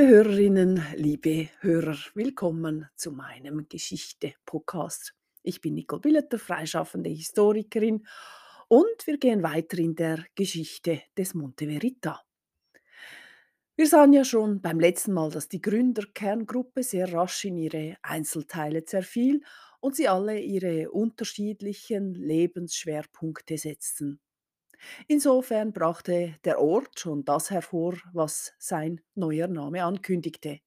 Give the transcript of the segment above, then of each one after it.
Liebe Hörerinnen, liebe Hörer, willkommen zu meinem Geschichte-Podcast. Ich bin Nicole Billeter, freischaffende Historikerin und wir gehen weiter in der Geschichte des Monte Verita. Wir sahen ja schon beim letzten Mal, dass die Gründerkerngruppe sehr rasch in ihre Einzelteile zerfiel und sie alle ihre unterschiedlichen Lebensschwerpunkte setzten. Insofern brachte der Ort schon das hervor, was sein neuer Name ankündigte.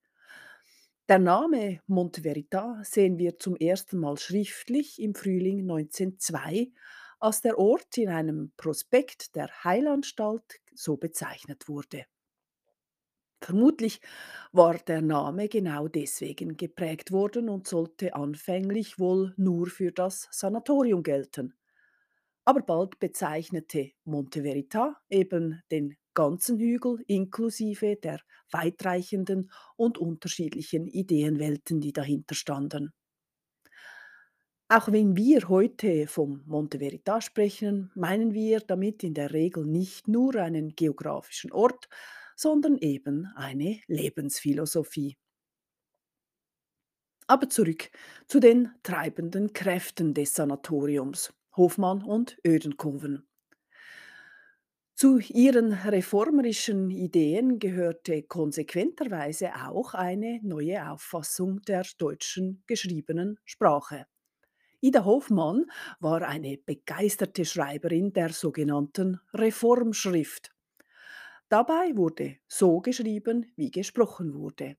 Der Name Monte Verita sehen wir zum ersten Mal schriftlich im Frühling 1902, als der Ort in einem Prospekt der Heilanstalt so bezeichnet wurde. Vermutlich war der Name genau deswegen geprägt worden und sollte anfänglich wohl nur für das Sanatorium gelten. Aber bald bezeichnete Monte Verita eben den ganzen Hügel inklusive der weitreichenden und unterschiedlichen Ideenwelten, die dahinter standen. Auch wenn wir heute vom Monte Verita sprechen, meinen wir damit in der Regel nicht nur einen geografischen Ort, sondern eben eine Lebensphilosophie. Aber zurück zu den treibenden Kräften des Sanatoriums. Hofmann und Ödenkoven. Zu ihren reformerischen Ideen gehörte konsequenterweise auch eine neue Auffassung der deutschen geschriebenen Sprache. Ida Hofmann war eine begeisterte Schreiberin der sogenannten Reformschrift. Dabei wurde so geschrieben, wie gesprochen wurde.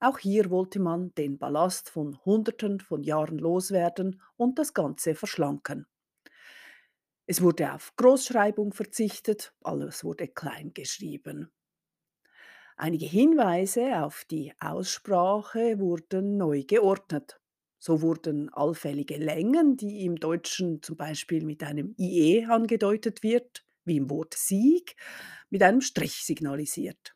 Auch hier wollte man den Ballast von Hunderten von Jahren loswerden und das Ganze verschlanken. Es wurde auf Großschreibung verzichtet, alles wurde klein geschrieben. Einige Hinweise auf die Aussprache wurden neu geordnet. So wurden allfällige Längen, die im Deutschen zum Beispiel mit einem IE angedeutet wird, wie im Wort Sieg, mit einem Strich signalisiert.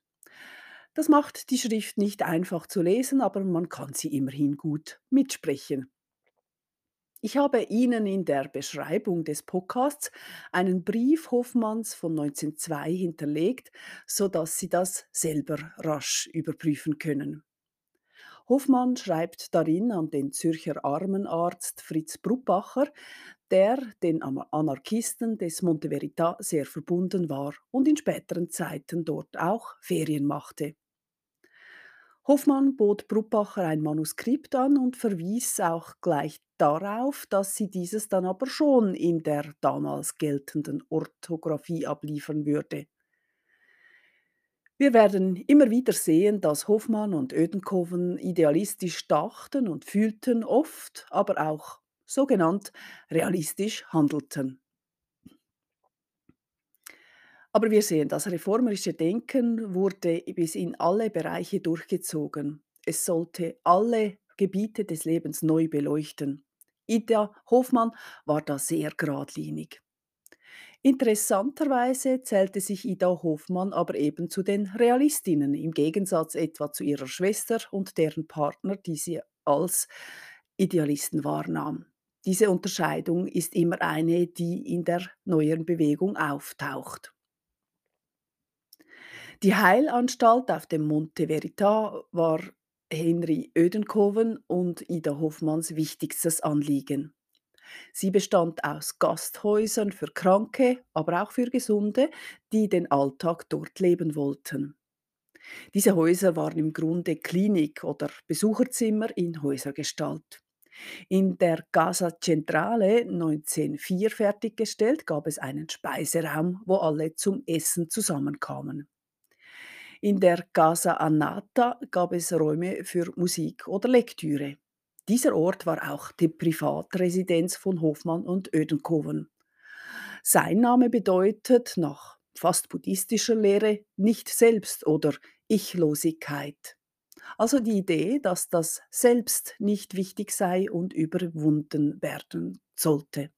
Das macht die Schrift nicht einfach zu lesen, aber man kann sie immerhin gut mitsprechen. Ich habe Ihnen in der Beschreibung des Podcasts einen Brief Hoffmanns von 1902 hinterlegt, sodass Sie das selber rasch überprüfen können. Hoffmann schreibt darin an den Zürcher Armenarzt Fritz Bruppacher, der den Anarchisten des Monte Verita sehr verbunden war und in späteren Zeiten dort auch Ferien machte. Hoffmann bot Bruppacher ein Manuskript an und verwies auch gleich darauf, dass sie dieses dann aber schon in der damals geltenden Orthographie abliefern würde. Wir werden immer wieder sehen, dass Hoffmann und Ödenkoven idealistisch dachten und fühlten, oft aber auch sogenannt realistisch handelten. Aber wir sehen, das reformerische Denken wurde bis in alle Bereiche durchgezogen. Es sollte alle Gebiete des Lebens neu beleuchten. Ida Hofmann war da sehr geradlinig. Interessanterweise zählte sich Ida Hofmann aber eben zu den Realistinnen, im Gegensatz etwa zu ihrer Schwester und deren Partner, die sie als Idealisten wahrnahm. Diese Unterscheidung ist immer eine, die in der neueren Bewegung auftaucht. Die Heilanstalt auf dem Monte Verita war Henry Ödenkoven und Ida Hoffmanns wichtigstes Anliegen. Sie bestand aus Gasthäusern für Kranke, aber auch für Gesunde, die den Alltag dort leben wollten. Diese Häuser waren im Grunde Klinik oder Besucherzimmer in Häusergestalt. In der Casa Centrale 1904 fertiggestellt gab es einen Speiseraum, wo alle zum Essen zusammenkamen. In der Casa Annata gab es Räume für Musik oder Lektüre. Dieser Ort war auch die Privatresidenz von Hofmann und Ödenkoven. Sein Name bedeutet nach fast buddhistischer Lehre nicht Selbst oder Ichlosigkeit. Also die Idee, dass das Selbst nicht wichtig sei und überwunden werden sollte.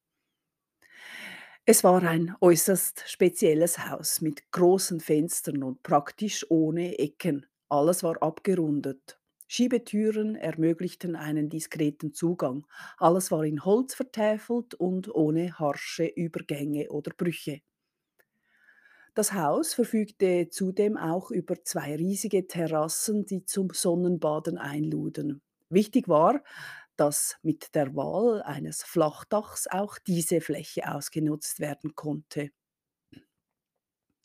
Es war ein äußerst spezielles Haus mit großen Fenstern und praktisch ohne Ecken. Alles war abgerundet. Schiebetüren ermöglichten einen diskreten Zugang. Alles war in Holz vertäfelt und ohne harsche Übergänge oder Brüche. Das Haus verfügte zudem auch über zwei riesige Terrassen, die zum Sonnenbaden einluden. Wichtig war, dass mit der Wahl eines Flachdachs auch diese Fläche ausgenutzt werden konnte.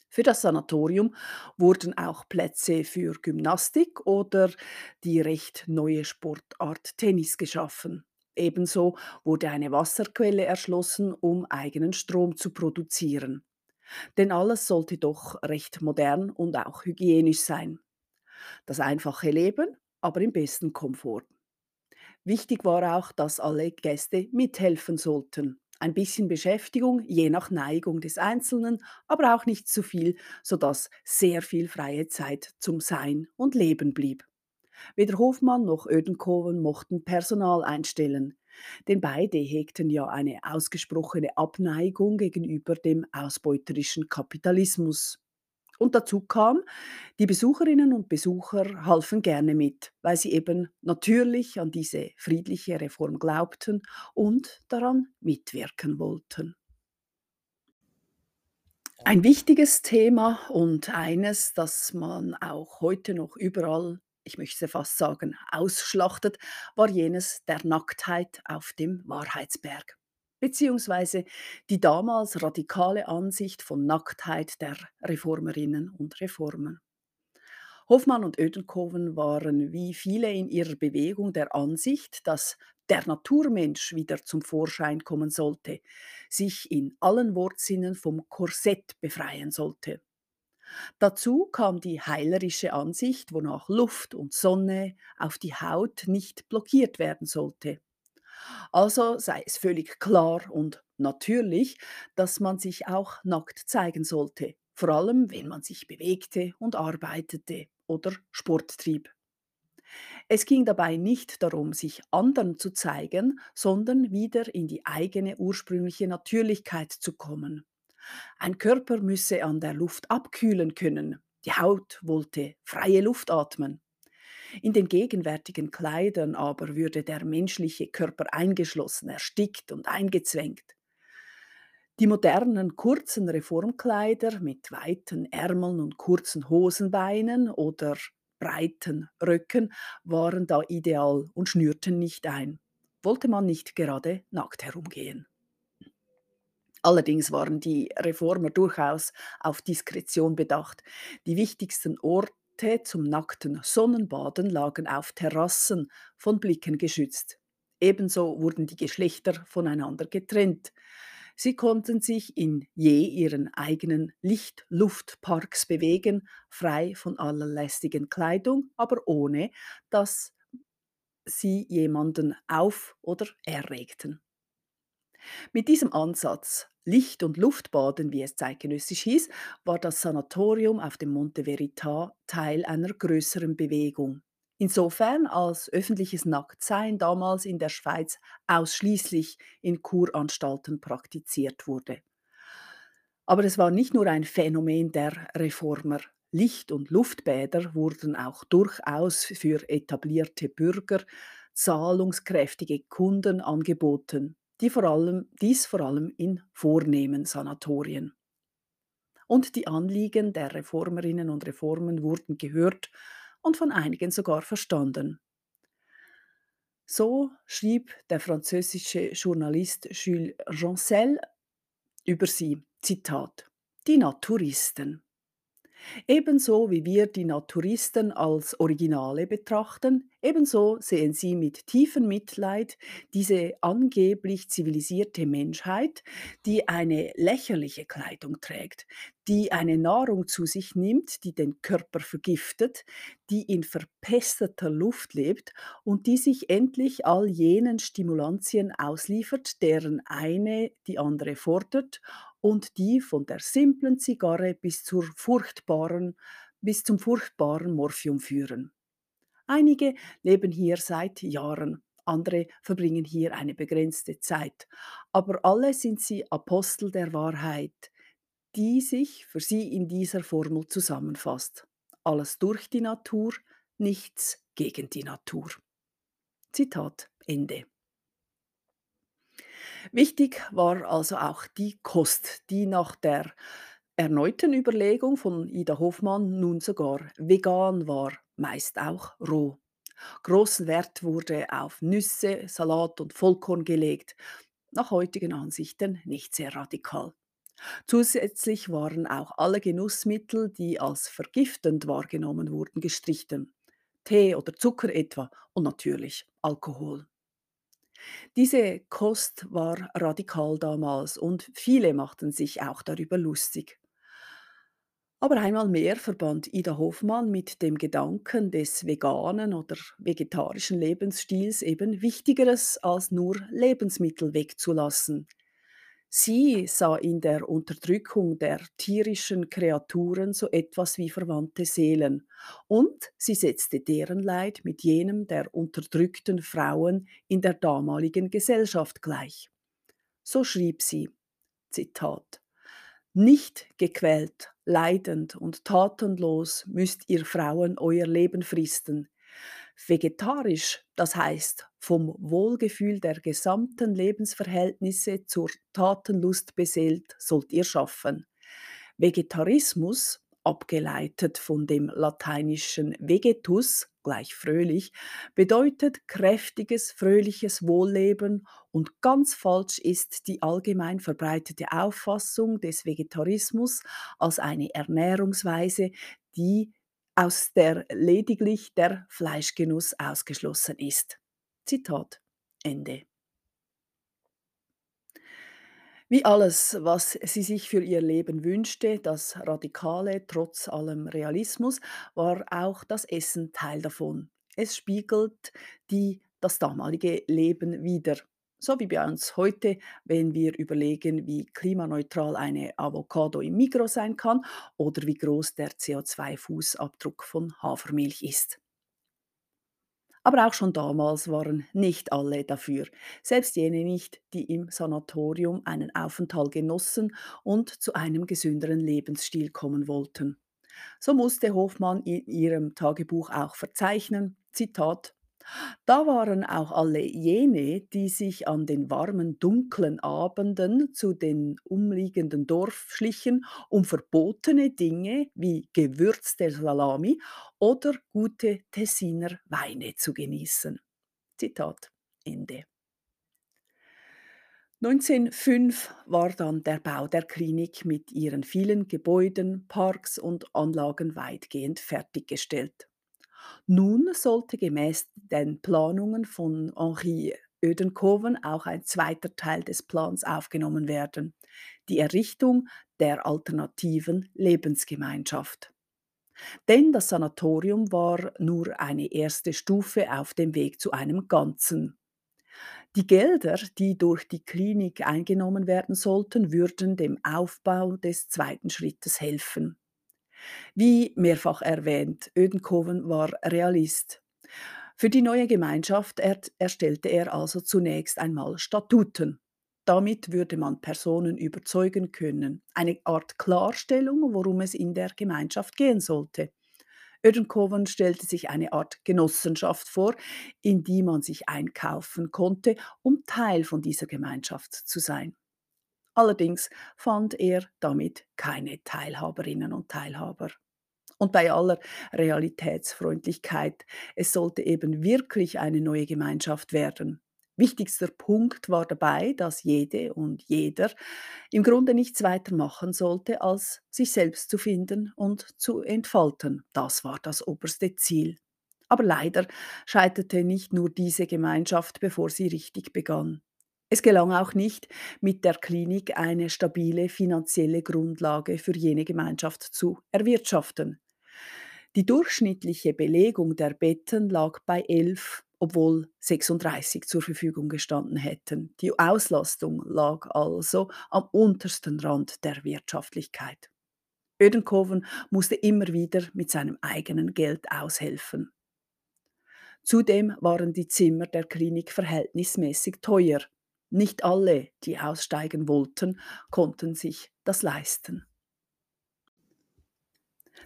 Für das Sanatorium wurden auch Plätze für Gymnastik oder die recht neue Sportart Tennis geschaffen. Ebenso wurde eine Wasserquelle erschlossen, um eigenen Strom zu produzieren. Denn alles sollte doch recht modern und auch hygienisch sein. Das einfache Leben, aber im besten Komfort. Wichtig war auch, dass alle Gäste mithelfen sollten. Ein bisschen Beschäftigung, je nach Neigung des Einzelnen, aber auch nicht zu viel, sodass sehr viel freie Zeit zum Sein und Leben blieb. Weder Hofmann noch Ödenkoven mochten Personal einstellen, denn beide hegten ja eine ausgesprochene Abneigung gegenüber dem ausbeuterischen Kapitalismus. Und dazu kam, die Besucherinnen und Besucher halfen gerne mit, weil sie eben natürlich an diese friedliche Reform glaubten und daran mitwirken wollten. Ein wichtiges Thema und eines, das man auch heute noch überall, ich möchte fast sagen, ausschlachtet, war jenes der Nacktheit auf dem Wahrheitsberg beziehungsweise die damals radikale Ansicht von Nacktheit der Reformerinnen und Reformer. Hoffmann und Ödenkoven waren wie viele in ihrer Bewegung der Ansicht, dass der Naturmensch wieder zum Vorschein kommen sollte, sich in allen Wortsinnen vom Korsett befreien sollte. Dazu kam die heilerische Ansicht, wonach Luft und Sonne auf die Haut nicht blockiert werden sollte. Also sei es völlig klar und natürlich, dass man sich auch nackt zeigen sollte, vor allem wenn man sich bewegte und arbeitete oder Sport trieb. Es ging dabei nicht darum, sich anderen zu zeigen, sondern wieder in die eigene ursprüngliche Natürlichkeit zu kommen. Ein Körper müsse an der Luft abkühlen können, die Haut wollte freie Luft atmen. In den gegenwärtigen Kleidern aber würde der menschliche Körper eingeschlossen, erstickt und eingezwängt. Die modernen kurzen Reformkleider mit weiten Ärmeln und kurzen Hosenbeinen oder breiten Röcken waren da ideal und schnürten nicht ein. Wollte man nicht gerade nackt herumgehen. Allerdings waren die Reformer durchaus auf Diskretion bedacht. Die wichtigsten Orte Orte zum nackten Sonnenbaden lagen auf Terrassen von Blicken geschützt. Ebenso wurden die Geschlechter voneinander getrennt. Sie konnten sich in je ihren eigenen Licht-Luft-Parks bewegen, frei von aller lästigen Kleidung, aber ohne, dass sie jemanden auf- oder erregten. Mit diesem Ansatz, Licht- und Luftbaden, wie es zeitgenössisch hieß, war das Sanatorium auf dem Monte Verita Teil einer größeren Bewegung. Insofern als öffentliches Nacktsein damals in der Schweiz ausschließlich in Kuranstalten praktiziert wurde. Aber es war nicht nur ein Phänomen der Reformer. Licht- und Luftbäder wurden auch durchaus für etablierte Bürger, zahlungskräftige Kunden angeboten die vor allem, dies vor allem in vornehmen Sanatorien. Und die Anliegen der Reformerinnen und Reformen wurden gehört und von einigen sogar verstanden. So schrieb der französische Journalist Jules Jancel über sie, Zitat, die Naturisten. Ebenso wie wir die Naturisten als Originale betrachten, ebenso sehen sie mit tiefem Mitleid diese angeblich zivilisierte Menschheit, die eine lächerliche Kleidung trägt, die eine Nahrung zu sich nimmt, die den Körper vergiftet, die in verpesteter Luft lebt und die sich endlich all jenen Stimulantien ausliefert, deren eine die andere fordert und die von der simplen Zigarre bis zur furchtbaren bis zum furchtbaren Morphium führen. Einige leben hier seit Jahren, andere verbringen hier eine begrenzte Zeit, aber alle sind sie Apostel der Wahrheit, die sich für sie in dieser Formel zusammenfasst. Alles durch die Natur, nichts gegen die Natur. Zitat Ende. Wichtig war also auch die Kost, die nach der erneuten Überlegung von Ida Hoffmann nun sogar vegan war, meist auch roh. Großen Wert wurde auf Nüsse, Salat und Vollkorn gelegt, nach heutigen Ansichten nicht sehr radikal. Zusätzlich waren auch alle Genussmittel, die als vergiftend wahrgenommen wurden, gestrichen. Tee oder Zucker etwa und natürlich Alkohol. Diese Kost war radikal damals und viele machten sich auch darüber lustig. Aber einmal mehr verband Ida Hoffmann mit dem Gedanken des veganen oder vegetarischen Lebensstils eben Wichtigeres als nur Lebensmittel wegzulassen. Sie sah in der Unterdrückung der tierischen Kreaturen so etwas wie verwandte Seelen und sie setzte deren Leid mit jenem der unterdrückten Frauen in der damaligen Gesellschaft gleich. So schrieb sie, Zitat, Nicht gequält, leidend und tatenlos müsst ihr Frauen euer Leben fristen, Vegetarisch, das heißt vom Wohlgefühl der gesamten Lebensverhältnisse zur Tatenlust beseelt, sollt ihr schaffen. Vegetarismus, abgeleitet von dem lateinischen vegetus, gleich fröhlich, bedeutet kräftiges, fröhliches Wohlleben und ganz falsch ist die allgemein verbreitete Auffassung des Vegetarismus als eine Ernährungsweise, die aus der lediglich der Fleischgenuss ausgeschlossen ist. Zitat Ende. Wie alles, was sie sich für ihr Leben wünschte, das Radikale trotz allem Realismus, war auch das Essen Teil davon. Es spiegelt die, das damalige Leben wider. So wie bei uns heute, wenn wir überlegen, wie klimaneutral eine Avocado im Mikro sein kann oder wie groß der CO2-Fußabdruck von Hafermilch ist. Aber auch schon damals waren nicht alle dafür, selbst jene nicht, die im Sanatorium einen Aufenthalt genossen und zu einem gesünderen Lebensstil kommen wollten. So musste Hofmann in ihrem Tagebuch auch verzeichnen, Zitat, da waren auch alle jene, die sich an den warmen, dunklen Abenden zu den umliegenden Dorf schlichen, um verbotene Dinge wie gewürzte Salami oder gute Tessiner Weine zu genießen. Zitat Ende. 1905 war dann der Bau der Klinik mit ihren vielen Gebäuden, Parks und Anlagen weitgehend fertiggestellt. Nun sollte gemäß den Planungen von Henri Oedenkoven auch ein zweiter Teil des Plans aufgenommen werden, die Errichtung der alternativen Lebensgemeinschaft. Denn das Sanatorium war nur eine erste Stufe auf dem Weg zu einem Ganzen. Die Gelder, die durch die Klinik eingenommen werden sollten, würden dem Aufbau des zweiten Schrittes helfen. Wie mehrfach erwähnt, Ödenkoven war Realist. Für die neue Gemeinschaft erstellte er also zunächst einmal Statuten. Damit würde man Personen überzeugen können, eine Art Klarstellung, worum es in der Gemeinschaft gehen sollte. Ödenkoven stellte sich eine Art Genossenschaft vor, in die man sich einkaufen konnte, um Teil von dieser Gemeinschaft zu sein. Allerdings fand er damit keine Teilhaberinnen und Teilhaber. Und bei aller Realitätsfreundlichkeit, es sollte eben wirklich eine neue Gemeinschaft werden. Wichtigster Punkt war dabei, dass jede und jeder im Grunde nichts weiter machen sollte, als sich selbst zu finden und zu entfalten. Das war das oberste Ziel. Aber leider scheiterte nicht nur diese Gemeinschaft, bevor sie richtig begann. Es gelang auch nicht, mit der Klinik eine stabile finanzielle Grundlage für jene Gemeinschaft zu erwirtschaften. Die durchschnittliche Belegung der Betten lag bei 11, obwohl 36 zur Verfügung gestanden hätten. Die Auslastung lag also am untersten Rand der Wirtschaftlichkeit. Ödenkoven musste immer wieder mit seinem eigenen Geld aushelfen. Zudem waren die Zimmer der Klinik verhältnismäßig teuer. Nicht alle, die aussteigen wollten, konnten sich das leisten.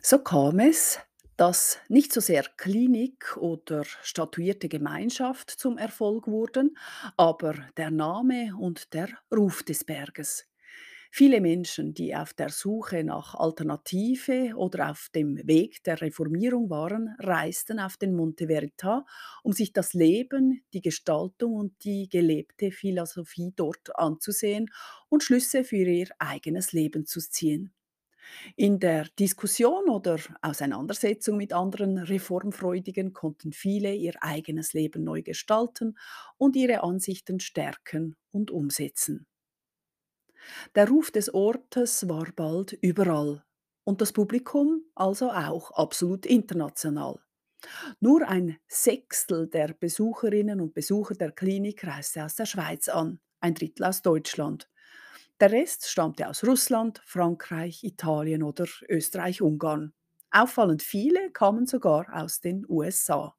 So kam es, dass nicht so sehr Klinik oder statuierte Gemeinschaft zum Erfolg wurden, aber der Name und der Ruf des Berges. Viele Menschen, die auf der Suche nach Alternative oder auf dem Weg der Reformierung waren, reisten auf den Monte Verita, um sich das Leben, die Gestaltung und die gelebte Philosophie dort anzusehen und Schlüsse für ihr eigenes Leben zu ziehen. In der Diskussion oder Auseinandersetzung mit anderen Reformfreudigen konnten viele ihr eigenes Leben neu gestalten und ihre Ansichten stärken und umsetzen. Der Ruf des Ortes war bald überall und das Publikum also auch absolut international. Nur ein Sechstel der Besucherinnen und Besucher der Klinik reiste aus der Schweiz an, ein Drittel aus Deutschland. Der Rest stammte aus Russland, Frankreich, Italien oder Österreich-Ungarn. Auffallend viele kamen sogar aus den USA.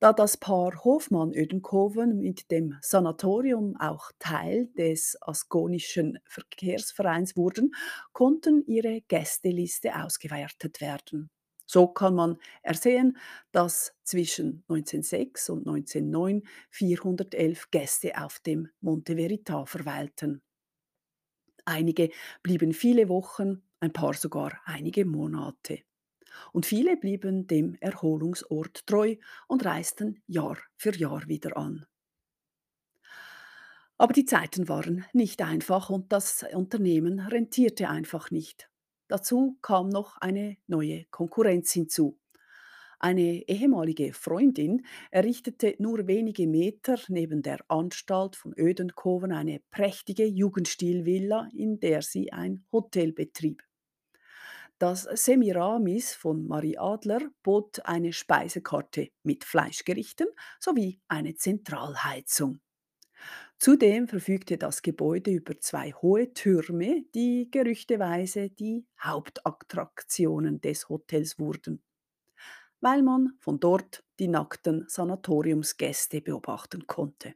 Da das Paar Hofmann-Ödenkoven mit dem Sanatorium auch Teil des Askonischen Verkehrsvereins wurden, konnten ihre Gästeliste ausgewertet werden. So kann man ersehen, dass zwischen 1906 und 1909 411 Gäste auf dem Monte Verita verweilten. Einige blieben viele Wochen, ein paar sogar einige Monate. Und viele blieben dem Erholungsort treu und reisten Jahr für Jahr wieder an. Aber die Zeiten waren nicht einfach und das Unternehmen rentierte einfach nicht. Dazu kam noch eine neue Konkurrenz hinzu. Eine ehemalige Freundin errichtete nur wenige Meter neben der Anstalt von Ödenkoven eine prächtige Jugendstilvilla, in der sie ein Hotel betrieb. Das Semiramis von Marie Adler bot eine Speisekarte mit Fleischgerichten sowie eine Zentralheizung. Zudem verfügte das Gebäude über zwei hohe Türme, die gerüchteweise die Hauptattraktionen des Hotels wurden, weil man von dort die nackten Sanatoriumsgäste beobachten konnte.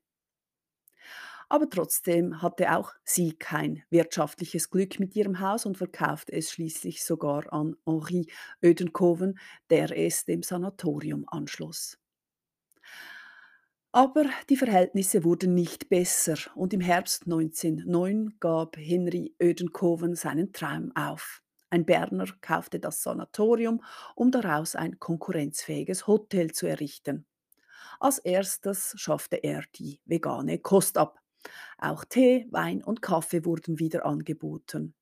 Aber trotzdem hatte auch sie kein wirtschaftliches Glück mit ihrem Haus und verkaufte es schließlich sogar an Henri Ödenkoven, der es dem Sanatorium anschloss. Aber die Verhältnisse wurden nicht besser und im Herbst 1909 gab Henry Ödenkoven seinen Traum auf. Ein Berner kaufte das Sanatorium, um daraus ein konkurrenzfähiges Hotel zu errichten. Als erstes schaffte er die vegane Kost ab. Auch Tee, Wein und Kaffee wurden wieder angeboten.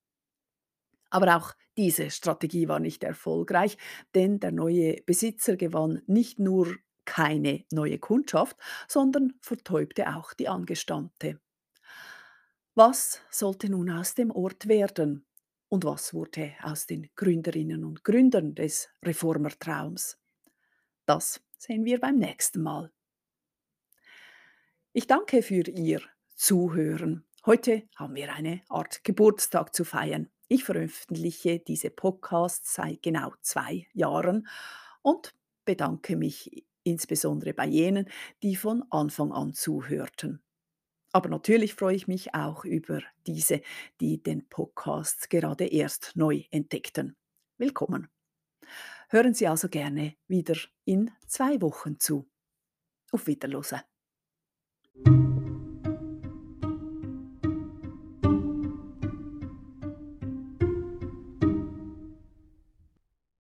Aber auch diese Strategie war nicht erfolgreich, denn der neue Besitzer gewann nicht nur keine neue Kundschaft, sondern vertäubte auch die Angestammte. Was sollte nun aus dem Ort werden? Und was wurde aus den Gründerinnen und Gründern des Reformertraums? Das sehen wir beim nächsten Mal. Ich danke für Ihr Zuhören. Heute haben wir eine Art Geburtstag zu feiern. Ich veröffentliche diese Podcasts seit genau zwei Jahren und bedanke mich insbesondere bei jenen, die von Anfang an zuhörten. Aber natürlich freue ich mich auch über diese, die den Podcast gerade erst neu entdeckten. Willkommen. Hören Sie also gerne wieder in zwei Wochen zu. Auf Wiederhören.